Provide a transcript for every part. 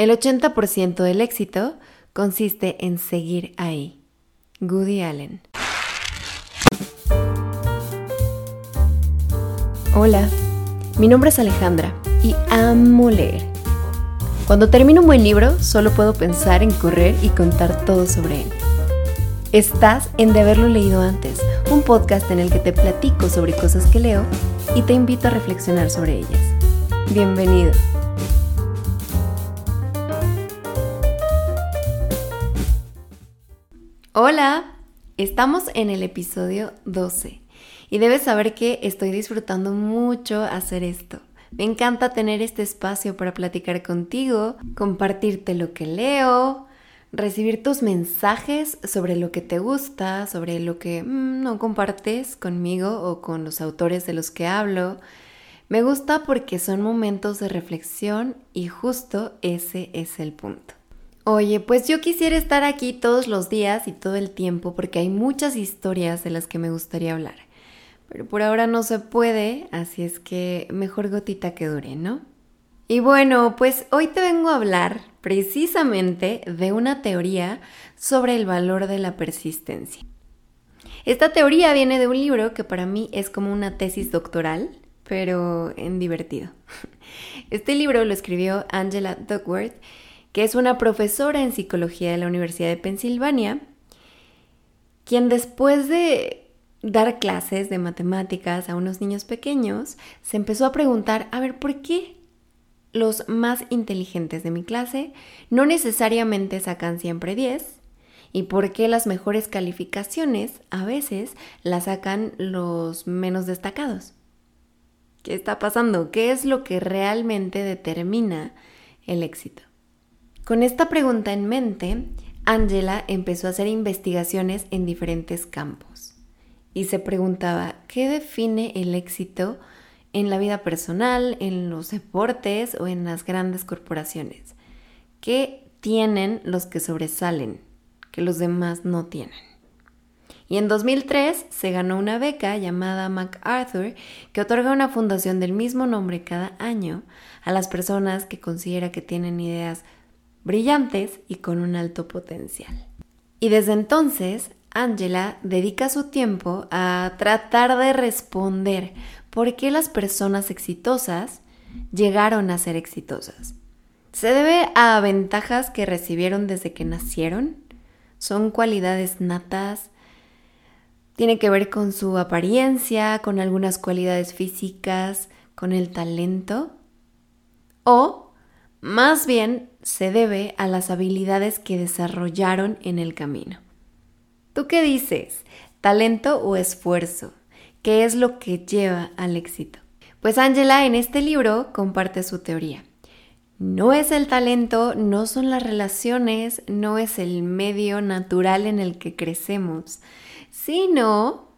El 80% del éxito consiste en seguir ahí. Goody Allen. Hola, mi nombre es Alejandra y amo leer. Cuando termino un buen libro, solo puedo pensar en correr y contar todo sobre él. Estás en De haberlo leído antes, un podcast en el que te platico sobre cosas que leo y te invito a reflexionar sobre ellas. Bienvenido. Hola, estamos en el episodio 12 y debes saber que estoy disfrutando mucho hacer esto. Me encanta tener este espacio para platicar contigo, compartirte lo que leo, recibir tus mensajes sobre lo que te gusta, sobre lo que mm, no compartes conmigo o con los autores de los que hablo. Me gusta porque son momentos de reflexión y justo ese es el punto. Oye, pues yo quisiera estar aquí todos los días y todo el tiempo porque hay muchas historias de las que me gustaría hablar. Pero por ahora no se puede, así es que mejor gotita que dure, ¿no? Y bueno, pues hoy te vengo a hablar precisamente de una teoría sobre el valor de la persistencia. Esta teoría viene de un libro que para mí es como una tesis doctoral, pero en divertido. Este libro lo escribió Angela Duckworth que es una profesora en psicología de la Universidad de Pensilvania, quien después de dar clases de matemáticas a unos niños pequeños, se empezó a preguntar, a ver, ¿por qué los más inteligentes de mi clase no necesariamente sacan siempre 10? ¿Y por qué las mejores calificaciones a veces las sacan los menos destacados? ¿Qué está pasando? ¿Qué es lo que realmente determina el éxito? Con esta pregunta en mente, Angela empezó a hacer investigaciones en diferentes campos y se preguntaba, ¿qué define el éxito en la vida personal, en los deportes o en las grandes corporaciones? ¿Qué tienen los que sobresalen que los demás no tienen? Y en 2003 se ganó una beca llamada MacArthur que otorga una fundación del mismo nombre cada año a las personas que considera que tienen ideas brillantes y con un alto potencial. Y desde entonces, Angela dedica su tiempo a tratar de responder por qué las personas exitosas llegaron a ser exitosas. ¿Se debe a ventajas que recibieron desde que nacieron? ¿Son cualidades natas? ¿Tiene que ver con su apariencia, con algunas cualidades físicas, con el talento? ¿O más bien se debe a las habilidades que desarrollaron en el camino. ¿Tú qué dices? ¿Talento o esfuerzo? ¿Qué es lo que lleva al éxito? Pues Angela en este libro comparte su teoría. No es el talento, no son las relaciones, no es el medio natural en el que crecemos, sino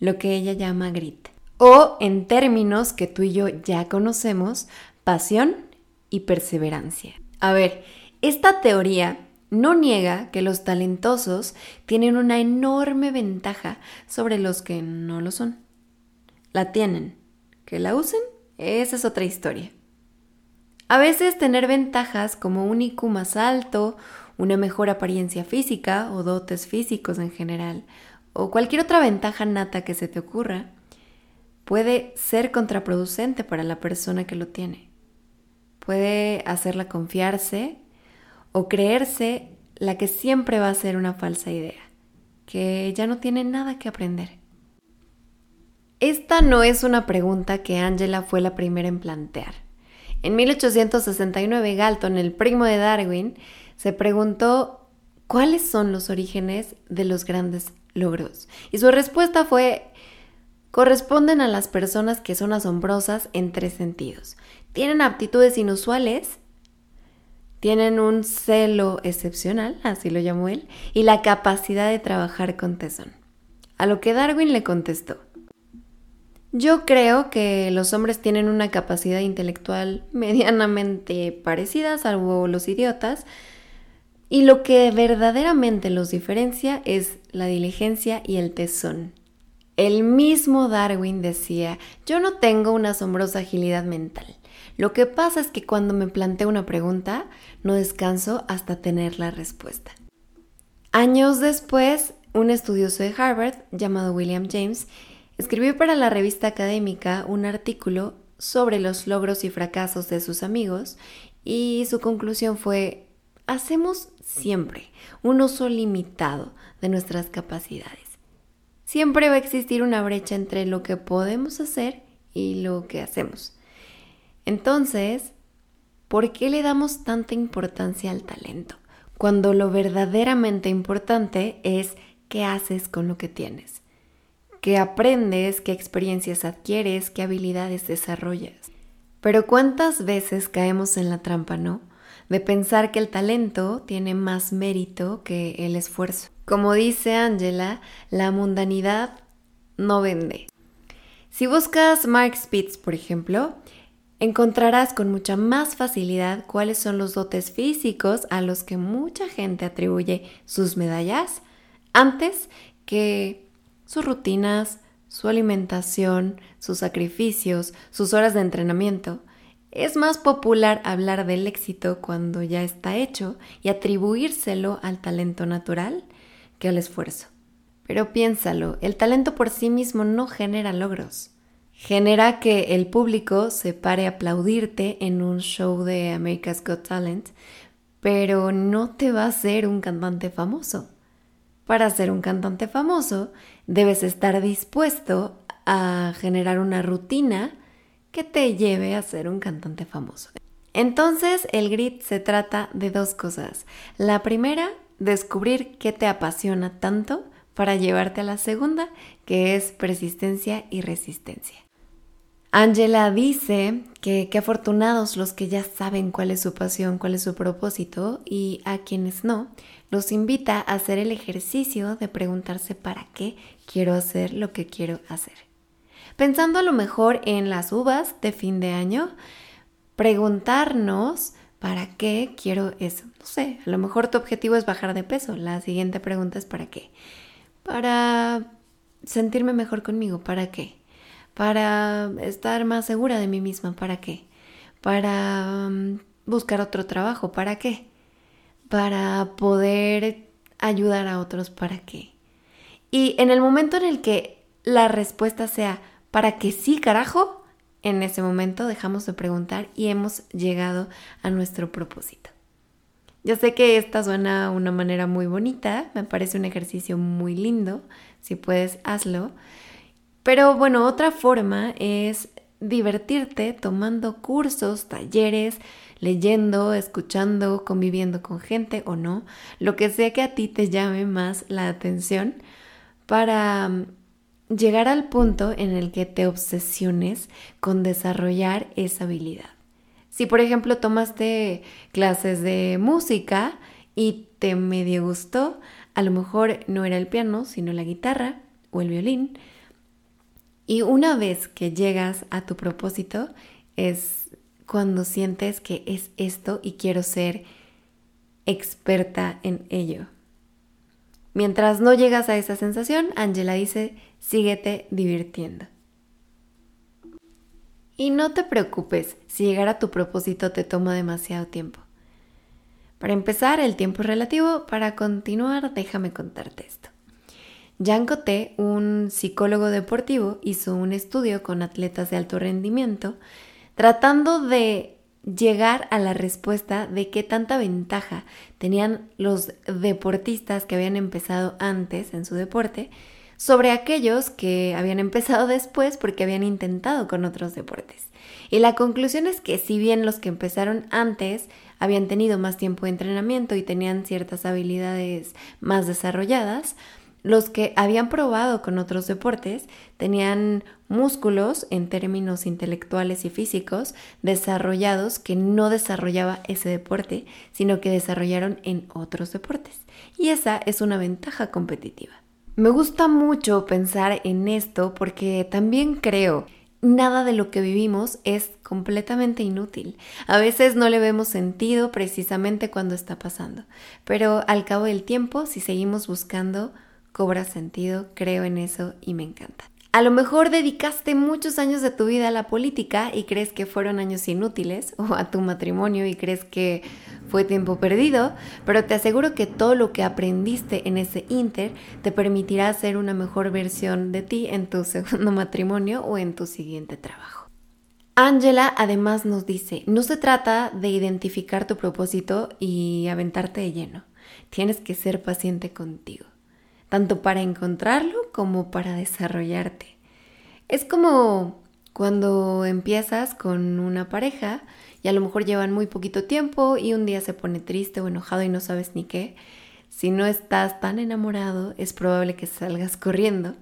lo que ella llama grit. O en términos que tú y yo ya conocemos, pasión y perseverancia. A ver, esta teoría no niega que los talentosos tienen una enorme ventaja sobre los que no lo son. La tienen. Que la usen, esa es otra historia. A veces tener ventajas como un IQ más alto, una mejor apariencia física o dotes físicos en general, o cualquier otra ventaja nata que se te ocurra, puede ser contraproducente para la persona que lo tiene puede hacerla confiarse o creerse la que siempre va a ser una falsa idea, que ya no tiene nada que aprender. Esta no es una pregunta que Angela fue la primera en plantear. En 1869 Galton, el primo de Darwin, se preguntó cuáles son los orígenes de los grandes logros. Y su respuesta fue corresponden a las personas que son asombrosas en tres sentidos. Tienen aptitudes inusuales, tienen un celo excepcional, así lo llamó él, y la capacidad de trabajar con tesón. A lo que Darwin le contestó, yo creo que los hombres tienen una capacidad intelectual medianamente parecida, salvo los idiotas, y lo que verdaderamente los diferencia es la diligencia y el tesón. El mismo Darwin decía, yo no tengo una asombrosa agilidad mental, Lo que pasa es que cuando me planteo una pregunta, no descanso hasta tener la respuesta. Años después, un estudioso de Harvard llamado William James escribió para la revista académica un artículo sobre los logros y fracasos de sus amigos y su conclusión fue, hacemos siempre un uso limitado de nuestras capacidades. Siempre va a existir una brecha entre lo que podemos hacer y lo que hacemos. Entonces, ¿por qué le damos tanta importancia al talento? Cuando lo verdaderamente importante es qué haces con lo que tienes, qué aprendes, qué experiencias adquieres, qué habilidades desarrollas. Pero cuántas veces caemos en la trampa, ¿no? De pensar que el talento tiene más mérito que el esfuerzo. Como dice Angela, la mundanidad no vende. Si buscas Mark Spitz, por ejemplo, encontrarás con mucha más facilidad cuáles son los dotes físicos a los que mucha gente atribuye sus medallas antes que sus rutinas, su alimentación, sus sacrificios, sus horas de entrenamiento. Es más popular hablar del éxito cuando ya está hecho y atribuírselo al talento natural que al esfuerzo. Pero piénsalo, el talento por sí mismo no genera logros genera que el público se pare a aplaudirte en un show de America's Got Talent, pero no te va a ser un cantante famoso. Para ser un cantante famoso, debes estar dispuesto a generar una rutina que te lleve a ser un cantante famoso. Entonces, el grit se trata de dos cosas. La primera, descubrir qué te apasiona tanto para llevarte a la segunda, que es persistencia y resistencia. Angela dice que qué afortunados los que ya saben cuál es su pasión, cuál es su propósito y a quienes no, los invita a hacer el ejercicio de preguntarse para qué quiero hacer lo que quiero hacer. Pensando a lo mejor en las uvas de fin de año, preguntarnos para qué quiero eso. No sé, a lo mejor tu objetivo es bajar de peso. La siguiente pregunta es para qué. Para sentirme mejor conmigo, ¿para qué? para estar más segura de mí misma. ¿Para qué? Para mm, buscar otro trabajo. ¿Para qué? Para poder ayudar a otros. ¿Para qué? Y en el momento en el que la respuesta sea ¿para qué sí, carajo? En ese momento dejamos de preguntar y hemos llegado a nuestro propósito. Yo sé que esta suena una manera muy bonita, me parece un ejercicio muy lindo, si puedes hazlo, pero bueno, otra forma es divertirte tomando cursos, talleres, leyendo, escuchando, conviviendo con gente o no, lo que sea que a ti te llame más la atención para mm, llegar al punto en el que te obsesiones con desarrollar esa habilidad. Si por ejemplo tomaste clases de música y te medio gustó, a lo mejor no era el piano, sino la guitarra o el violín, y una vez que llegas a tu propósito es cuando sientes que es esto y quiero ser experta en ello. Mientras no llegas a esa sensación, Angela dice, síguete divirtiendo. Y no te preocupes si llegar a tu propósito te toma demasiado tiempo. Para empezar, el tiempo es relativo. Para continuar, déjame contarte esto. Jan Coté, un psicólogo deportivo, hizo un estudio con atletas de alto rendimiento tratando de llegar a la respuesta de qué tanta ventaja tenían los deportistas que habían empezado antes en su deporte sobre aquellos que habían empezado después porque habían intentado con otros deportes. Y la conclusión es que si bien los que empezaron antes habían tenido más tiempo de entrenamiento y tenían ciertas habilidades más desarrolladas, los que habían probado con otros deportes tenían músculos en términos intelectuales y físicos desarrollados que no desarrollaba ese deporte, sino que desarrollaron en otros deportes. Y esa es una ventaja competitiva. Me gusta mucho pensar en esto porque también creo nada de lo que vivimos es completamente inútil. A veces no le vemos sentido precisamente cuando está pasando, pero al cabo del tiempo, si seguimos buscando cobra sentido, creo en eso y me encanta. A lo mejor dedicaste muchos años de tu vida a la política y crees que fueron años inútiles, o a tu matrimonio y crees que fue tiempo perdido, pero te aseguro que todo lo que aprendiste en ese inter te permitirá ser una mejor versión de ti en tu segundo matrimonio o en tu siguiente trabajo. Angela además nos dice, no se trata de identificar tu propósito y aventarte de lleno, tienes que ser paciente contigo tanto para encontrarlo como para desarrollarte. Es como cuando empiezas con una pareja y a lo mejor llevan muy poquito tiempo y un día se pone triste o enojado y no sabes ni qué. Si no estás tan enamorado, es probable que salgas corriendo.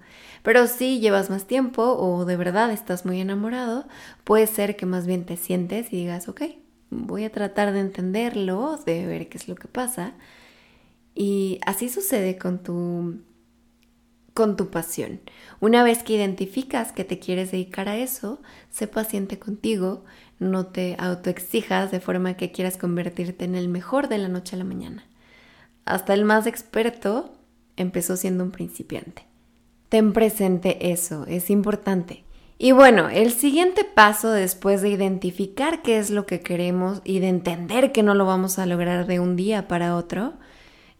Pero si llevas más tiempo o de verdad estás muy enamorado, puede ser que más bien te sientes y digas, ok, voy a tratar de entenderlo, de ver qué es lo que pasa y así sucede con tu con tu pasión. Una vez que identificas que te quieres dedicar a eso, sé paciente contigo, no te autoexijas de forma que quieras convertirte en el mejor de la noche a la mañana. Hasta el más experto empezó siendo un principiante. Ten presente eso, es importante. Y bueno, el siguiente paso después de identificar qué es lo que queremos y de entender que no lo vamos a lograr de un día para otro,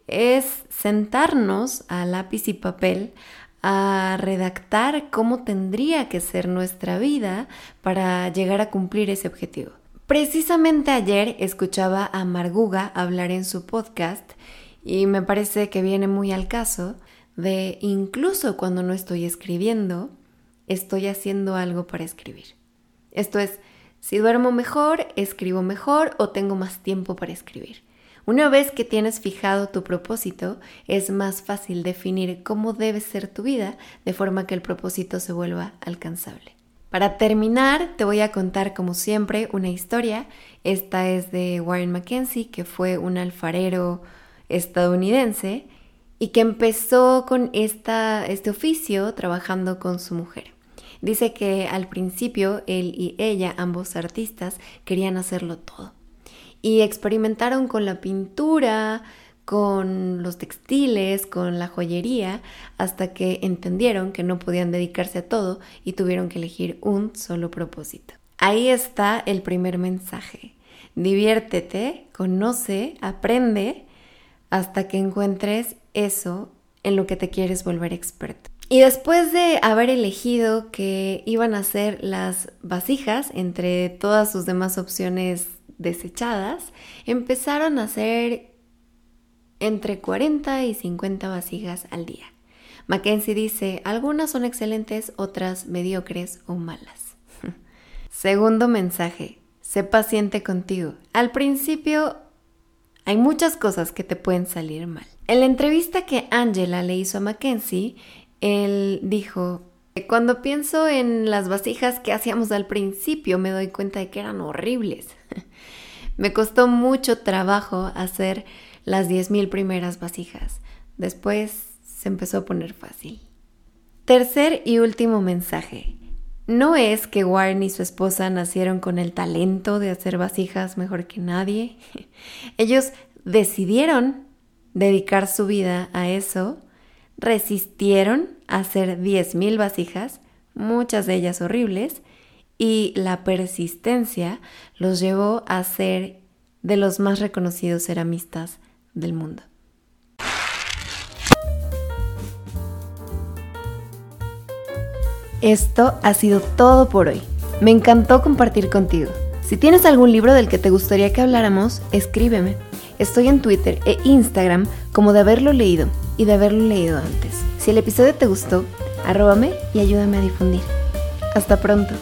es sentarnos a lápiz y papel a redactar cómo tendría que ser nuestra vida para llegar a cumplir ese objetivo. Precisamente ayer escuchaba a Marguga hablar en su podcast y me parece que viene muy al caso de incluso cuando no estoy escribiendo, estoy haciendo algo para escribir. Esto es, si duermo mejor, escribo mejor o tengo más tiempo para escribir. Una vez que tienes fijado tu propósito, es más fácil definir cómo debe ser tu vida de forma que el propósito se vuelva alcanzable. Para terminar, te voy a contar como siempre una historia. Esta es de Warren Mackenzie, que fue un alfarero estadounidense y que empezó con este oficio trabajando con su mujer. Dice que al principio él y ella, ambos artistas, querían hacerlo todo y experimentaron con la pintura, con los textiles, con la joyería, hasta que entendieron que no podían dedicarse a todo y tuvieron que elegir un solo propósito. Ahí está el primer mensaje. Diviértete, conoce, aprende hasta que encuentres eso en lo que te quieres volver experto. Y después de haber elegido que iban a ser las vasijas entre todas sus demás opciones desechadas, empezaron a hacer entre 40 y 50 vasijas al día. Mackenzie dice, algunas son excelentes, otras mediocres o malas. Segundo mensaje, sé paciente contigo. Al principio hay muchas cosas que te pueden salir mal. En la entrevista que Angela le hizo a Mackenzie, él dijo, cuando pienso en las vasijas que hacíamos al principio, me doy cuenta de que eran horribles. me costó mucho trabajo hacer las 10.000 primeras vasijas. Después se empezó a poner fácil. Tercer y último mensaje. No es que Warren y su esposa nacieron con el talento de hacer vasijas mejor que nadie. Ellos decidieron dedicar su vida a eso resistieron a hacer 10.000 vasijas, muchas de ellas horribles, y la persistencia los llevó a ser de los más reconocidos ceramistas del mundo. Esto ha sido todo por hoy. Me encantó compartir contigo. Si tienes algún libro del que te gustaría que habláramos, escríbeme. Estoy en Twitter e Instagram como de haberlo leído y de haberlo leído antes. Si el episodio te gustó, arróbame y ayúdame a difundir. Hasta pronto.